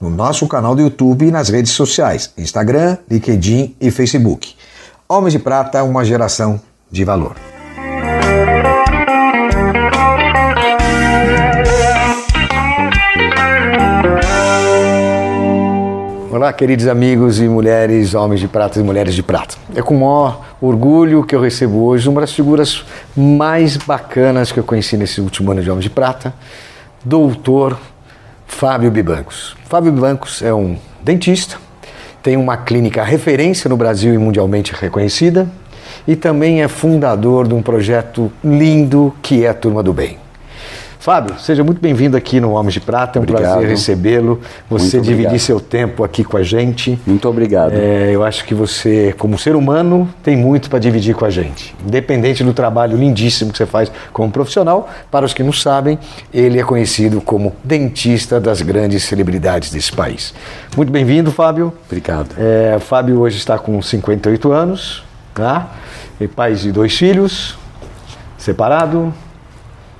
no nosso canal do YouTube e nas redes sociais, Instagram, LinkedIn e Facebook. Homens de Prata, uma geração de valor. Olá, queridos amigos e mulheres, homens de prata e mulheres de prata. É com maior orgulho que eu recebo hoje uma das figuras mais bacanas que eu conheci nesse último ano de Homens de Prata, doutor Fábio Bibancos. Fábio Bibancos é um dentista, tem uma clínica referência no Brasil e mundialmente reconhecida e também é fundador de um projeto lindo que é a Turma do Bem. Fábio, seja muito bem-vindo aqui no Homens de Prata, é um obrigado. prazer recebê-lo, você muito dividir obrigado. seu tempo aqui com a gente. Muito obrigado. É, eu acho que você, como ser humano, tem muito para dividir com a gente. Independente do trabalho lindíssimo que você faz como profissional, para os que não sabem, ele é conhecido como dentista das grandes celebridades desse país. Muito bem-vindo, Fábio. Obrigado. É, Fábio hoje está com 58 anos, tá? E pai de dois filhos, separado,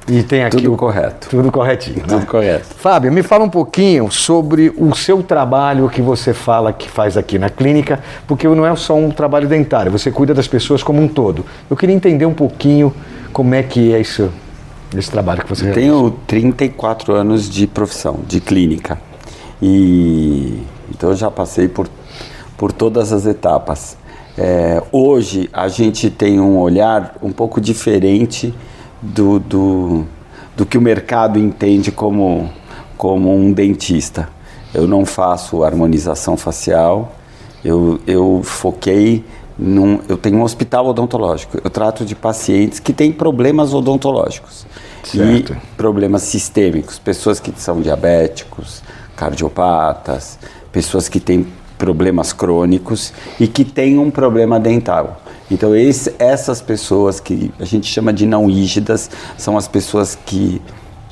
e tem aqui tudo o, correto. Tudo corretinho. Tudo né? correto. Fábio, me fala um pouquinho sobre o seu trabalho que você fala que faz aqui na clínica, porque não é só um trabalho dentário, você cuida das pessoas como um todo. Eu queria entender um pouquinho como é que é isso, esse trabalho que você eu Tenho 34 anos de profissão, de clínica. E então eu já passei por, por todas as etapas. É, hoje a gente tem um olhar um pouco diferente do, do, do que o mercado entende como, como um dentista. Eu não faço harmonização facial, eu, eu foquei num, eu tenho um hospital odontológico. Eu trato de pacientes que têm problemas odontológicos certo. e problemas sistêmicos, pessoas que são diabéticos, cardiopatas, pessoas que têm problemas crônicos e que têm um problema dental. Então, esse, essas pessoas que a gente chama de não rígidas são as pessoas que,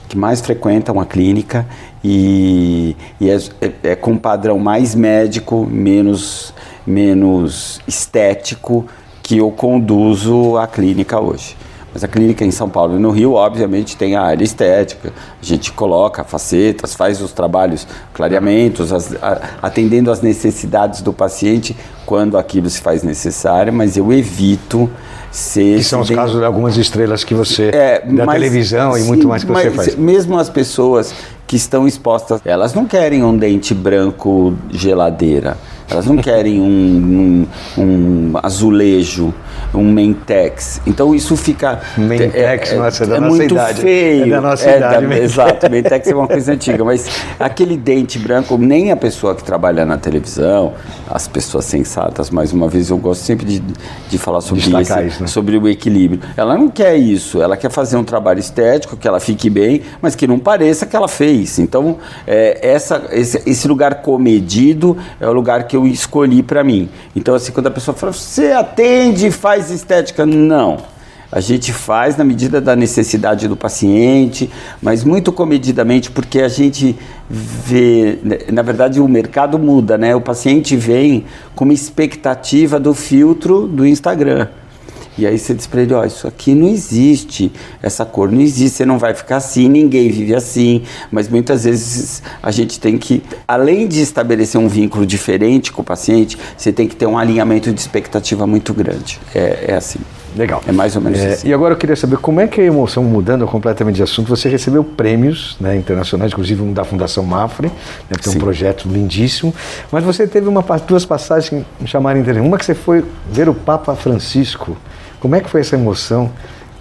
que mais frequentam a clínica e, e é, é, é com padrão mais médico, menos, menos estético que eu conduzo a clínica hoje. Mas a clínica em São Paulo e no Rio, obviamente, tem a área estética. A gente coloca facetas, faz os trabalhos, clareamentos, as, a, atendendo às necessidades do paciente quando aquilo se faz necessário, mas eu evito ser. Que são os casos de algumas estrelas que você. É, da mas, televisão e sim, muito mais que você faz. Mesmo as pessoas que estão expostas, elas não querem um dente branco geladeira. Elas não querem um, um, um azulejo um Mentex. Então isso fica. Mentex, é, nossa, é da é nossa muito idade. feio. É da nossa é idade. Da, exato, Mentex é uma coisa antiga, mas aquele dente branco, nem a pessoa que trabalha na televisão, as pessoas sensatas, mais uma vez, eu gosto sempre de, de falar sobre isso, isso né? sobre o equilíbrio. Ela não quer isso, ela quer fazer um trabalho estético, que ela fique bem, mas que não pareça que ela fez. Então, é, essa, esse, esse lugar comedido é o lugar que eu escolhi para mim. Então, assim, quando a pessoa fala, você atende, faz faz estética? Não. A gente faz na medida da necessidade do paciente, mas muito comedidamente, porque a gente vê, na verdade o mercado muda, né? O paciente vem com uma expectativa do filtro do Instagram. E aí você desprende, ó, isso aqui não existe, essa cor não existe, você não vai ficar assim, ninguém vive assim. Mas muitas vezes a gente tem que, além de estabelecer um vínculo diferente com o paciente, você tem que ter um alinhamento de expectativa muito grande. É, é assim. Legal. É mais ou menos é, assim. E agora eu queria saber como é que a emoção, mudando completamente de assunto, você recebeu prêmios né, internacionais, inclusive um da Fundação Mafre, né, tem um projeto lindíssimo, mas você teve uma, duas passagens que me chamaram interesse. Uma que você foi ver o Papa Francisco. Como é que foi essa emoção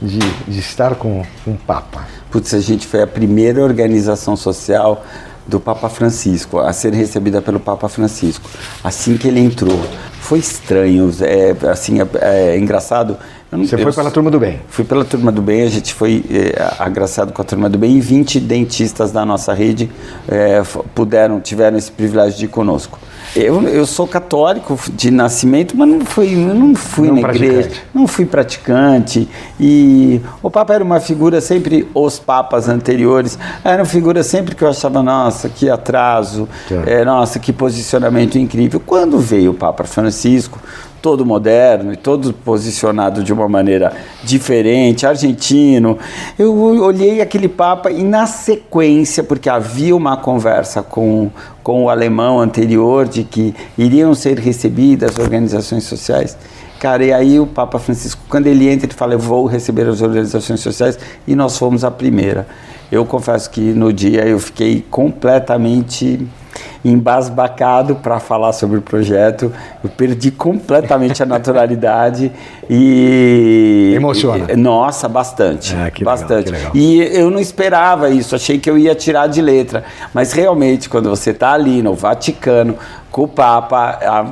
de, de estar com um Papa? Putz, a gente foi a primeira organização social do Papa Francisco, a ser recebida pelo Papa Francisco. Assim que ele entrou, foi estranho, é, assim, é, é engraçado. Você foi pela Turma do Bem? Fui pela Turma do Bem, a gente foi é, agraciado com a Turma do Bem e 20 dentistas da nossa rede é, puderam, tiveram esse privilégio de ir conosco. Eu, eu sou católico de nascimento, mas não fui, não fui não na igreja, não fui praticante. E o Papa era uma figura sempre, os papas anteriores, era uma figura sempre que eu achava, nossa, que atraso, é, nossa, que posicionamento incrível. Quando veio o Papa Francisco, todo moderno e todo posicionado de uma maneira diferente, argentino. Eu olhei aquele Papa e, na sequência, porque havia uma conversa com, com o alemão anterior de que iriam ser recebidas organizações sociais. Cara, e aí o Papa Francisco, quando ele entra, ele fala: Eu vou receber as organizações sociais, e nós fomos a primeira. Eu confesso que no dia eu fiquei completamente embasbacado para falar sobre o projeto. Eu perdi completamente a naturalidade e emociona. E, nossa, bastante, é, que bastante. Legal, e eu não esperava isso. Achei que eu ia tirar de letra, mas realmente quando você está ali no Vaticano com o Papa,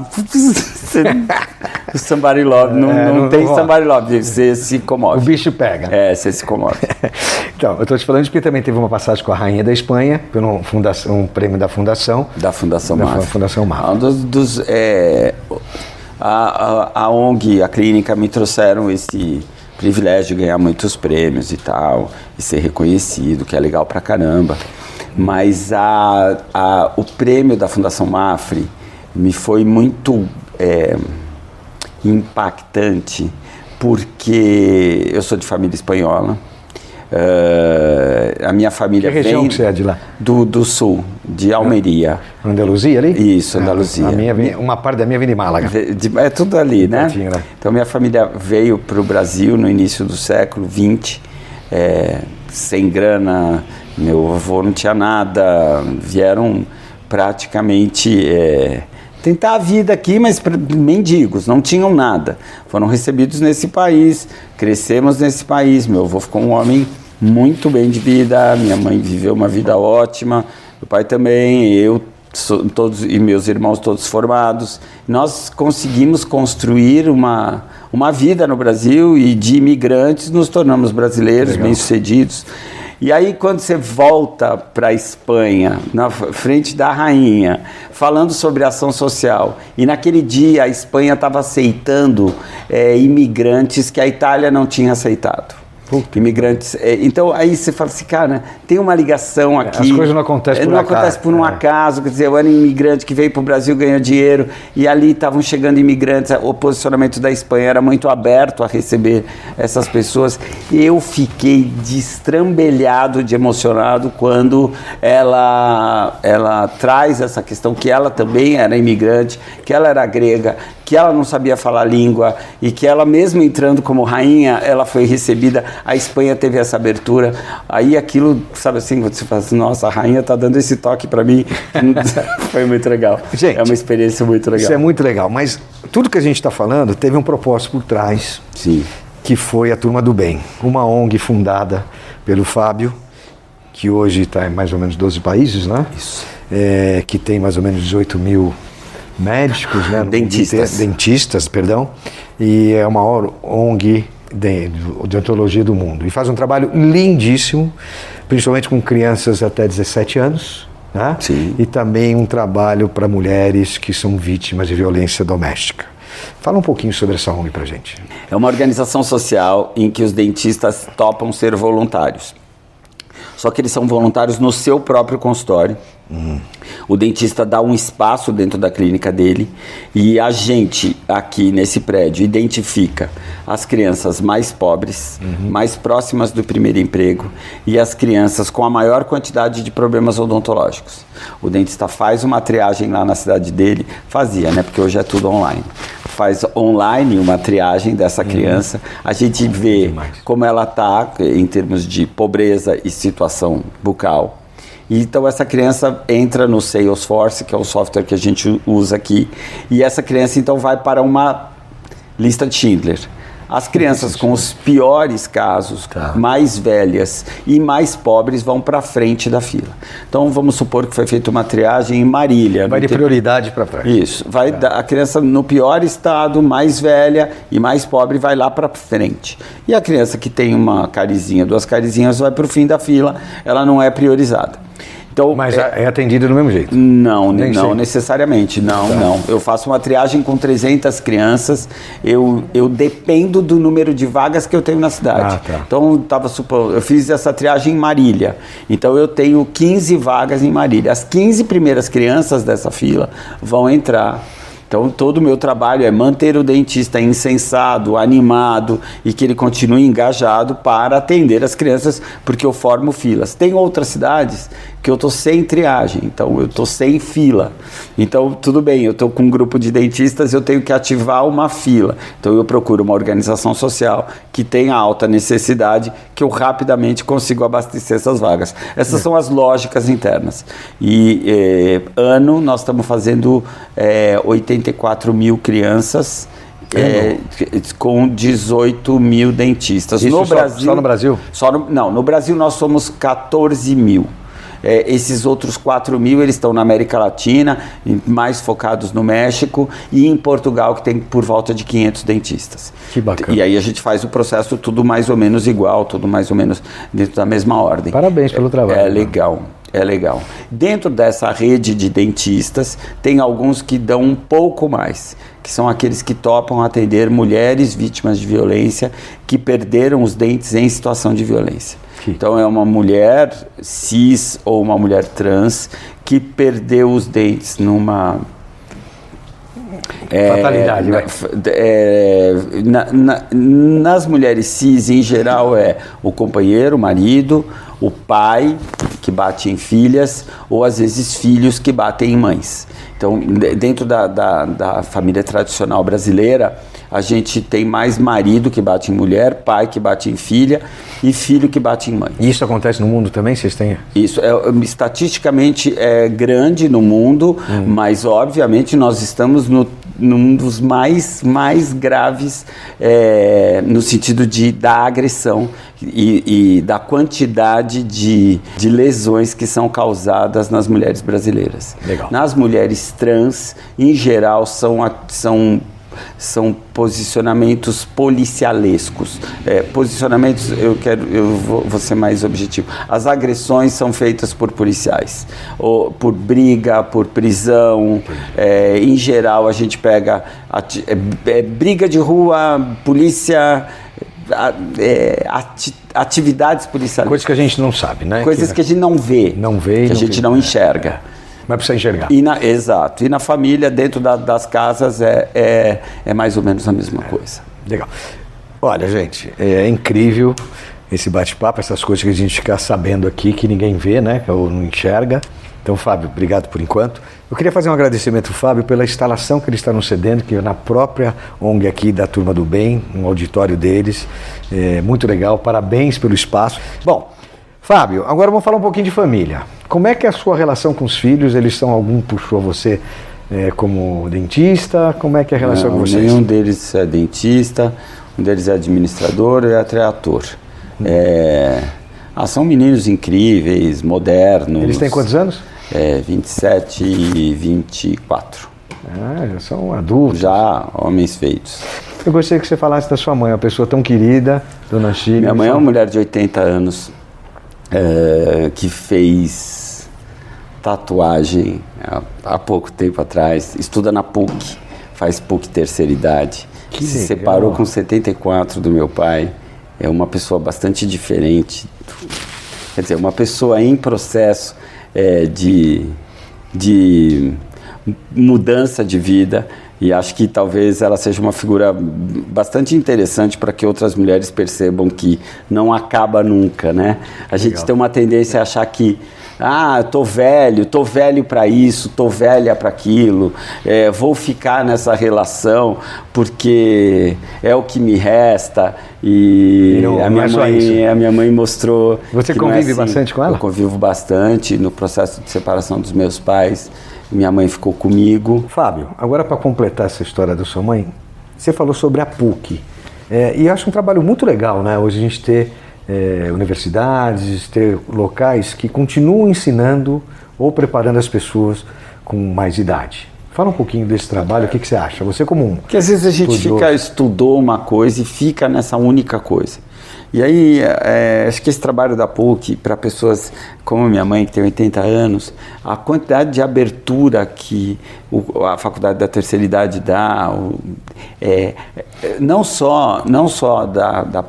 o somebody love, não, é, não, não tem somebody love, você se comove. O bicho pega. É, você se comove. então, eu estou te falando porque também teve uma passagem com a Rainha da Espanha, pelo fundação, um prêmio da Fundação. Da Fundação da. Fundação MAF. Um dos, dos é, a, a, a ONG, a clínica me trouxeram esse privilégio de ganhar muitos prêmios e tal, e ser reconhecido, que é legal pra caramba. Mas a, a, o prêmio da Fundação Mafre me foi muito é, impactante, porque eu sou de família espanhola. Uh, a minha família que região vem que você é de lá? Do, do sul, de Almeria. Andaluzia ali? Isso, Andaluzia. minha uma parte da minha vem de Málaga. De, é tudo ali, né? né? Então minha família veio para o Brasil no início do século XX, é, sem grana, meu avô não tinha nada, vieram praticamente é, tentar a vida aqui, mas mendigos, não tinham nada. Foram recebidos nesse país, crescemos nesse país. Meu avô ficou um homem muito bem de vida, minha mãe viveu uma vida ótima, meu pai também, eu todos e meus irmãos todos formados. Nós conseguimos construir uma uma vida no Brasil e de imigrantes nos tornamos brasileiros bem-sucedidos. E aí, quando você volta para a Espanha, na frente da rainha, falando sobre ação social, e naquele dia a Espanha estava aceitando é, imigrantes que a Itália não tinha aceitado. Puta. imigrantes. É, então aí você fala assim, cara, tem uma ligação é, aqui. As coisas não acontecem por não acaso. Não acontece por um é. acaso. Quer dizer, eu era um imigrante que veio para o Brasil ganhar dinheiro e ali estavam chegando imigrantes. O posicionamento da Espanha era muito aberto a receber essas pessoas. Eu fiquei destrambelhado, de emocionado quando ela, ela traz essa questão que ela também era imigrante, que ela era grega, que ela não sabia falar língua e que ela mesmo entrando como rainha, ela foi recebida. A Espanha teve essa abertura. Aí aquilo, sabe assim, você fala assim, nossa, a rainha está dando esse toque para mim. foi muito legal. Gente, é uma experiência muito legal. Isso é muito legal, mas tudo que a gente está falando teve um propósito por trás. Sim. Que foi a Turma do Bem, uma ONG fundada pelo Fábio, que hoje está em mais ou menos 12 países, né? Isso. É, que tem mais ou menos 18 mil médicos, né? dentistas. dentistas, perdão, e é a maior ONG de, de odontologia do mundo. E faz um trabalho lindíssimo, principalmente com crianças até 17 anos. Né? Sim. E também um trabalho para mulheres que são vítimas de violência doméstica. Fala um pouquinho sobre essa ONG para gente. É uma organização social em que os dentistas topam ser voluntários. Só que eles são voluntários no seu próprio consultório. Uhum. O dentista dá um espaço dentro da clínica dele e a gente aqui nesse prédio identifica as crianças mais pobres, uhum. mais próximas do primeiro emprego e as crianças com a maior quantidade de problemas odontológicos. O dentista faz uma triagem lá na cidade dele, fazia, né? Porque hoje é tudo online faz online uma triagem dessa uhum. criança, uhum. a gente vê como ela está em termos de pobreza e situação bucal. Então essa criança entra no Salesforce, que é o software que a gente usa aqui, e essa criança então vai para uma lista de Schindler. As crianças com os piores casos, Tá. mais velhas e mais pobres, vão para frente da fila. Então vamos supor que foi feita uma triagem em Marília. Vai de prioridade para trás. Isso. Vai dar- a criança no pior estado, mais velha e mais pobre, vai lá para frente. E a criança que tem uma carizinha, duas carizinhas, vai para o fim da fila. Ela não é priorizada. Então, Mas é- é atendida do mesmo jeito. não, Nem não necessariamente, não, não. Eu faço uma triagem com 300 crianças, eu, eu dependo do número de vagas que eu tenho na cidade. Ah, tá. Então, tava supor, eu fiz essa triagem em Marília, então eu tenho 15 vagas em Marília. As 15 primeiras crianças dessa fila vão entrar. Então, todo o meu trabalho é manter o dentista insensado, animado e que ele continue engajado para atender as crianças, porque eu formo filas. Tem outras cidades que eu estou sem triagem, então eu estou sem fila. Então, tudo bem, eu estou com um grupo de dentistas, eu tenho que ativar uma fila. Então, eu procuro uma organização social que tenha alta necessidade, que eu rapidamente consigo abastecer essas vagas. Essas são as lógicas internas. E eh, ano nós estamos fazendo eh, 84 mil crianças. eh, com 18 mil dentistas. Isso no só- Brasil, só no Brasil? só no- não, no Brasil nós somos 14 mil. É, esses outros 4 mil eles estão na América Latina, mais focados no México e em Portugal, que tem por volta de 500 dentistas. Que bacana. E aí a gente faz o processo tudo mais ou menos igual, tudo mais ou menos dentro da mesma ordem. Parabéns pelo trabalho. É legal, é legal. Dentro dessa rede de dentistas, tem alguns que dão um pouco mais, que são aqueles que topam atender mulheres vítimas de violência que perderam os dentes em situação de violência. Que- Então é uma mulher cis ou uma mulher trans que perdeu os dentes numa Fatalidade, na- vai. f- é, na- na- nas mulheres cis, em geral, é o companheiro, o marido, o pai que bate em filhas, ou às vezes filhos que batem em mães. Então, de- dentro da, da, da família tradicional brasileira, a gente tem mais marido que bate em mulher, pai que bate em filha e filho que bate em mãe. E isso acontece no mundo também? Vocês têm? Isso é estatisticamente é grande no mundo, mas obviamente nós estamos no, num dos mais mais graves é, no sentido de da agressão e, e da quantidade de, de lesões que são causadas nas mulheres brasileiras. Legal. Nas mulheres trans, em geral, são, são são posicionamentos policialescos. É, posicionamentos, eu quero, eu vou, vou ser mais objetivo. As agressões são feitas por policiais, ou por briga, por prisão. É, em geral, a gente pega ati- é, é, briga de rua, polícia, é, ati- atividades policiais. Coisas que a gente não sabe, né? Coisas que a gente não vê, Não vê que a gente vê. não enxerga. Mas precisa enxergar. E na, exato. E na família, dentro da- das casas, é, é, é mais ou menos a mesma coisa. Legal. Olha, gente, é incrível esse bate-papo, essas coisas que a gente fica sabendo aqui que ninguém vê, né? Ou não enxerga. Então, Fábio, obrigado por enquanto. Eu queria fazer um agradecimento Fábio pela instalação que ele está nos cedendo, que é na própria ONG aqui da Turma do Bem, no auditório deles. É muito legal, parabéns pelo espaço. Bom, Fábio, agora vamos falar um pouquinho de família. Como é que é a sua relação com os filhos? Eles são algum puxou você é, como dentista? Como é que é a relação Não, com vocês? Nenhum deles é dentista, um deles é administrador e outro é ator. É, ah, são meninos incríveis, modernos. Eles têm quantos anos? É, 27 e 24. Ah, já são adultos. Já homens feitos. Eu gostaria que você falasse da sua mãe, uma pessoa tão querida, Dona Chile. Minha mãe é uma mulher de 80 anos é, que fez tatuagem há, há pouco tempo atrás, estuda na PUC, faz PUC terceira idade, Que se legal. separou com 74 do meu pai, é uma pessoa bastante diferente, quer dizer, uma pessoa em processo é, de, de mudança de vida e acho que talvez ela seja uma figura bastante interessante para que outras mulheres percebam que não acaba nunca, né? A gente Legal. tem uma tendência a achar que ah, eu tô velho, tô velho para isso, tô velha para aquilo, é, vou ficar nessa relação porque é o que me resta e, E não- a minha é mãe, a minha mãe mostrou. Você é convive assim. bastante com ela? Eu convivo bastante no processo de separação dos meus pais. Minha mãe ficou comigo. Fábio, agora para completar essa história da sua mãe, você falou sobre a PUC. É, e eu acho um trabalho muito legal, né? Hoje a gente ter é, universidades, ter locais que continuam ensinando ou preparando as pessoas com mais idade. Fala um pouquinho desse trabalho, o que, que você acha? Você como um. Que às vezes a gente fica, estudou uma coisa e fica nessa única coisa. E aí, é, acho que esse trabalho da PUC, para pessoas como minha mãe, que tem 80 anos, a quantidade de abertura que o, a Faculdade da Terceira Idade dá, o, é, não só, não só da, da,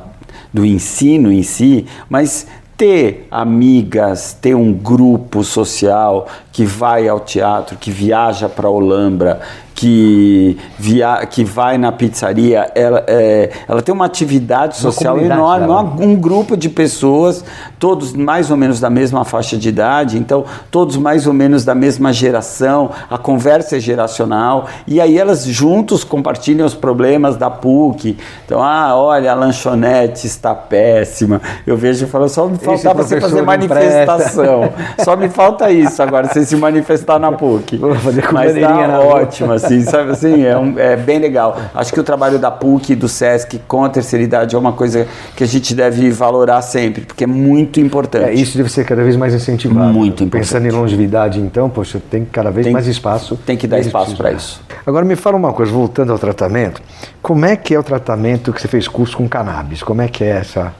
do ensino em si, mas ter amigas, ter um grupo social que vai ao teatro, que viaja para a Olambra, que, via, que vai na pizzaria, ela, é, ela tem uma atividade social uma enorme, né? um grupo de pessoas, todos mais ou menos da mesma faixa de idade, então todos mais ou menos da mesma geração, a conversa é geracional, e aí elas juntos compartilham os problemas da PUC. Então, ah, olha, a lanchonete está péssima. Eu vejo e falo, só me faltava você fazer manifestação. só me falta isso agora, você se manifestar na PUC. Vou fazer Mas tá ótimo, assim, sabe assim, é, um, é, bem legal. Acho que o trabalho da PUC, do SESC com a terceira idade é uma coisa que a gente deve valorar sempre, porque é muito importante. É, isso deve ser cada vez mais incentivado. Muito importante. Pensando em longevidade, então, poxa, tem cada vez tem, mais espaço. Tem que dar espaço para isso. Agora me fala uma coisa, voltando ao tratamento, como é que é o tratamento que você fez curso com cannabis? Como é que é essa,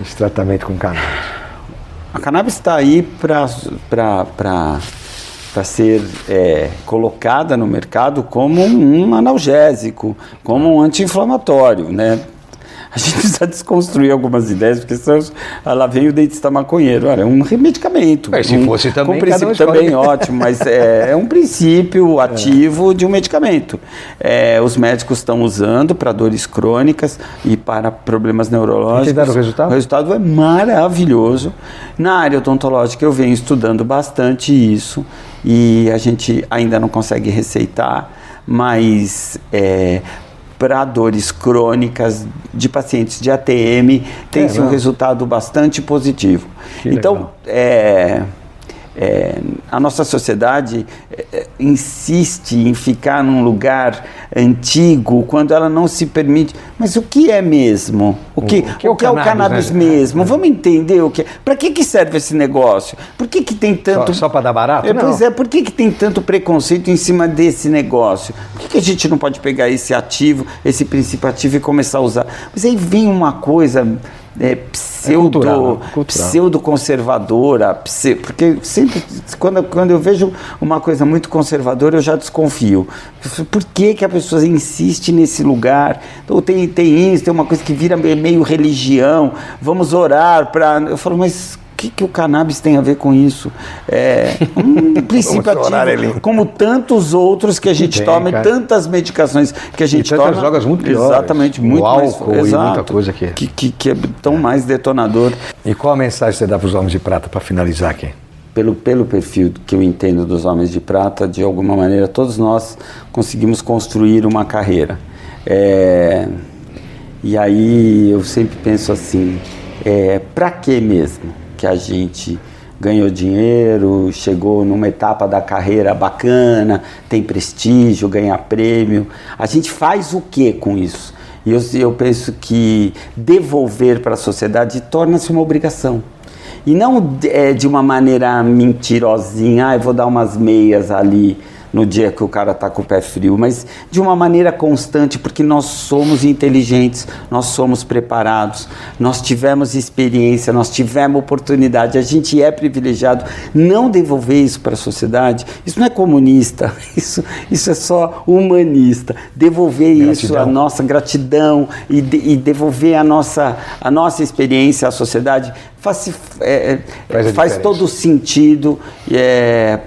esse tratamento com cannabis? A cannabis está aí para ser é, colocada no mercado como um analgésico, como um anti-inflamatório, né? A gente precisa desconstruir algumas ideias, porque senão ela vem o dentista maconheiro. Olha, é um medicamento. Mas se um, fosse também. Um princípio também ótimo, mas é, é, um princípio é. ativo é. de um medicamento. É, os médicos estão usando para dores crônicas e para problemas neurológicos. Tem o resultado? O resultado é maravilhoso. Na área odontológica eu venho estudando bastante isso e a gente ainda não consegue receitar, mas é, para dores crônicas de pacientes de ATM tem-se é, um resultado bastante positivo. Que então, é, é, a nossa sociedade é, é, insiste em ficar num lugar antigo quando ela não se permite. Mas o que é mesmo? O que, o que, é, o, que é, o cannabis, né? mesmo? É. Vamos entender o que. Para que, que serve esse negócio? Por que, que tem tanto. Só, só para dar barato? É, pois é, por que, que tem tanto preconceito em cima desse negócio? Por que, que a gente não pode pegar esse ativo, esse princípio ativo e começar a usar? Mas aí vem uma coisa é, pseudo, é cultural, cultural. pseudo conservadora, pse, porque sempre quando, quando eu vejo uma coisa muito conservadora eu já desconfio. Por que, que a pessoa insiste nesse lugar? Então, tem, tem isso, tem uma coisa que vira meio religião, vamos orar para. Eu falo, mas que, que o cannabis tem a ver com isso? É um princípio ativo, como tantos outros que a gente tem, toma, cara. tantas medicações que a gente e toma. drogas muito piores. Exatamente, muito o álcool mais, exato, muita coisa aqui. Que, que, que é tão é. mais detonador. E qual a mensagem você dá para os homens de prata para finalizar aqui? Pelo, pelo perfil que eu entendo dos homens de prata, de alguma maneira, todos nós conseguimos construir uma carreira. É, e aí eu sempre penso assim, é, para que mesmo? Que a gente ganhou dinheiro, chegou numa etapa da carreira bacana, tem prestígio, ganha prêmio. A gente faz o que com isso? E eu, eu penso que devolver para a sociedade torna-se uma obrigação. E não é, de uma maneira mentirosinha, ah, eu vou dar umas meias ali no dia que o cara está com o pé frio, mas de uma maneira constante, porque nós somos inteligentes, nós somos preparados, nós tivemos experiência, nós tivemos oportunidade, a gente é privilegiado. Não devolver isso para a sociedade, isso não é comunista, isso, isso é só humanista. Devolver gratidão. isso, a nossa gratidão e, de, e devolver a nossa, a nossa experiência à sociedade faz, é, faz, faz todo sentido é,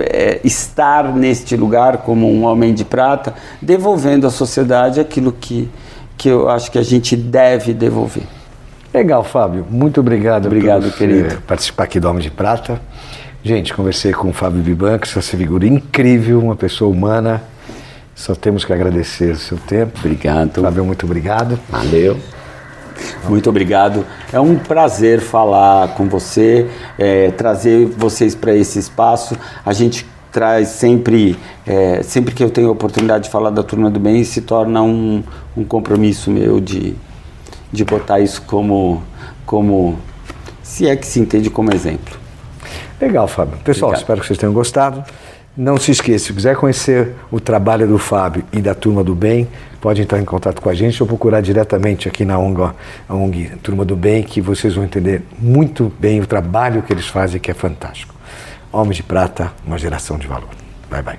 é, estar neste lugar como um homem de prata, devolvendo à sociedade aquilo que, que eu acho que a gente deve devolver. Legal, Fábio. Muito obrigado, obrigado por querido. participar aqui do Homem de Prata. Gente, conversei com o Fábio Bibanco, essa figura incrível, uma pessoa humana. Só temos que agradecer o seu tempo. Obrigado. Fábio, muito obrigado. Valeu. Muito obrigado. É um prazer falar com você, é, trazer vocês para esse espaço. A gente traz sempre, é, sempre que eu tenho a oportunidade de falar da turma do bem, se torna um, um compromisso meu de, de botar isso como, como, se é que se entende como exemplo. Legal, Fábio. Pessoal, Obrigado. espero que vocês tenham gostado. Não se esqueça, se quiser conhecer o trabalho do Fábio e da Turma do Bem, pode entrar em contato com a gente ou procurar diretamente aqui na ONG, a ONG Turma do Bem, que vocês vão entender muito bem o trabalho que eles fazem, que é fantástico. Homens de Prata, uma geração de valor. Bye, bye.